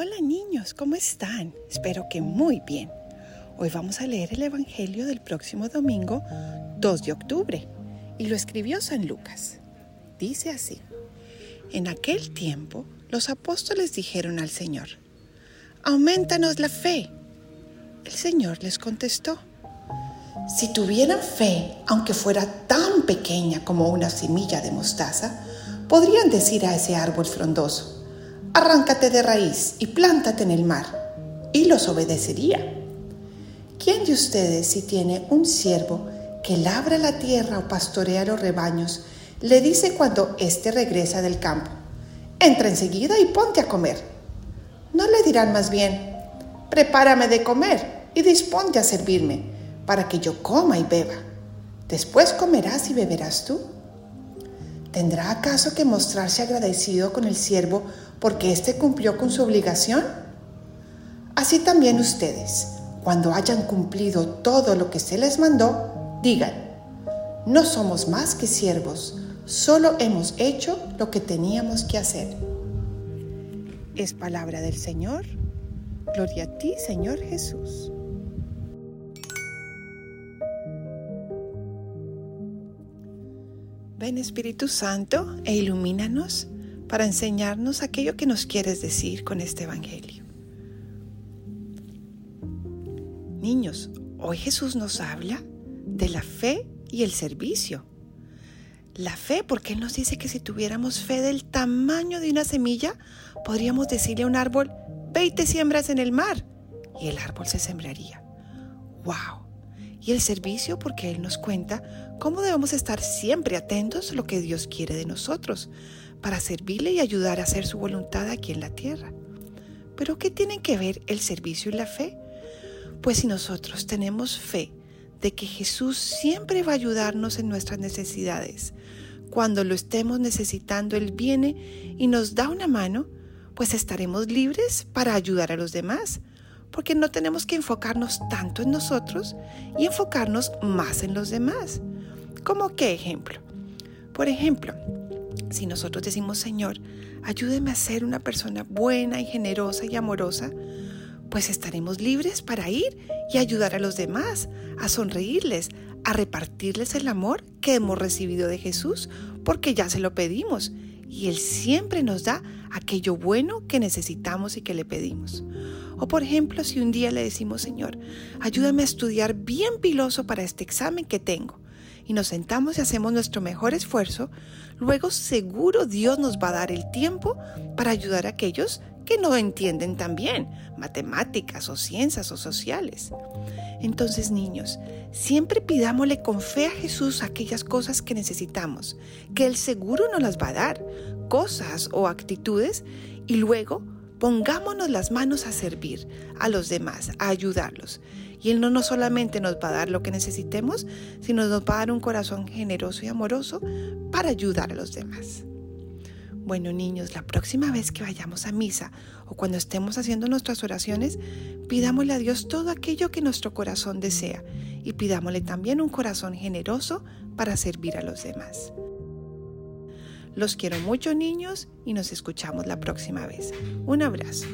Hola niños, ¿cómo están? Espero que muy bien. Hoy vamos a leer el Evangelio del próximo domingo 2 de octubre y lo escribió San Lucas. Dice así, en aquel tiempo los apóstoles dijeron al Señor, aumentanos la fe. El Señor les contestó, si tuvieran fe, aunque fuera tan pequeña como una semilla de mostaza, podrían decir a ese árbol frondoso, arráncate de raíz y plántate en el mar, y los obedecería. ¿Quién de ustedes, si tiene un siervo que labra la tierra o pastorea los rebaños, le dice cuando éste regresa del campo, entra enseguida y ponte a comer? No le dirán más bien, prepárame de comer y disponte a servirme, para que yo coma y beba. Después comerás y beberás tú. ¿Tendrá acaso que mostrarse agradecido con el siervo porque éste cumplió con su obligación? Así también ustedes, cuando hayan cumplido todo lo que se les mandó, digan, no somos más que siervos, solo hemos hecho lo que teníamos que hacer. Es palabra del Señor. Gloria a ti, Señor Jesús. Ven Espíritu Santo e ilumínanos para enseñarnos aquello que nos quieres decir con este Evangelio. Niños, hoy Jesús nos habla de la fe y el servicio. La fe, porque Él nos dice que si tuviéramos fe del tamaño de una semilla, podríamos decirle a un árbol, ve y te siembras en el mar, y el árbol se sembraría. ¡Wow! y el servicio porque Él nos cuenta cómo debemos estar siempre atentos a lo que Dios quiere de nosotros para servirle y ayudar a hacer su voluntad aquí en la tierra. Pero ¿qué tienen que ver el servicio y la fe? Pues si nosotros tenemos fe de que Jesús siempre va a ayudarnos en nuestras necesidades, cuando lo estemos necesitando, Él viene y nos da una mano, pues estaremos libres para ayudar a los demás, porque no tenemos que enfocarnos tanto en nosotros y enfocarnos más en los demás. ¿Cómo qué ejemplo? Por ejemplo, si nosotros decimos, Señor, ayúdeme a ser una persona buena y generosa y amorosa, pues estaremos libres para ir y ayudar a los demás, a sonreírles, a repartirles el amor que hemos recibido de Jesús, porque ya se lo pedimos y Él siempre nos da aquello bueno que necesitamos y que le pedimos. O por ejemplo, si un día le decimos, Señor, ayúdame a estudiar bien piloso para este examen que tengo, y nos sentamos y hacemos nuestro mejor esfuerzo, luego seguro Dios nos va a dar el tiempo para ayudar a aquellos que no entienden tan bien matemáticas o ciencias o sociales. Entonces, niños, siempre pidámosle con fe a Jesús aquellas cosas que necesitamos, que Él seguro nos las va a dar, cosas o actitudes, y luego Pongámonos las manos a servir a los demás, a ayudarlos. Y Él no, no solamente nos va a dar lo que necesitemos, sino nos va a dar un corazón generoso y amoroso para ayudar a los demás. Bueno niños, la próxima vez que vayamos a misa o cuando estemos haciendo nuestras oraciones, pidámosle a Dios todo aquello que nuestro corazón desea y pidámosle también un corazón generoso para servir a los demás. Los quiero mucho niños y nos escuchamos la próxima vez. Un abrazo.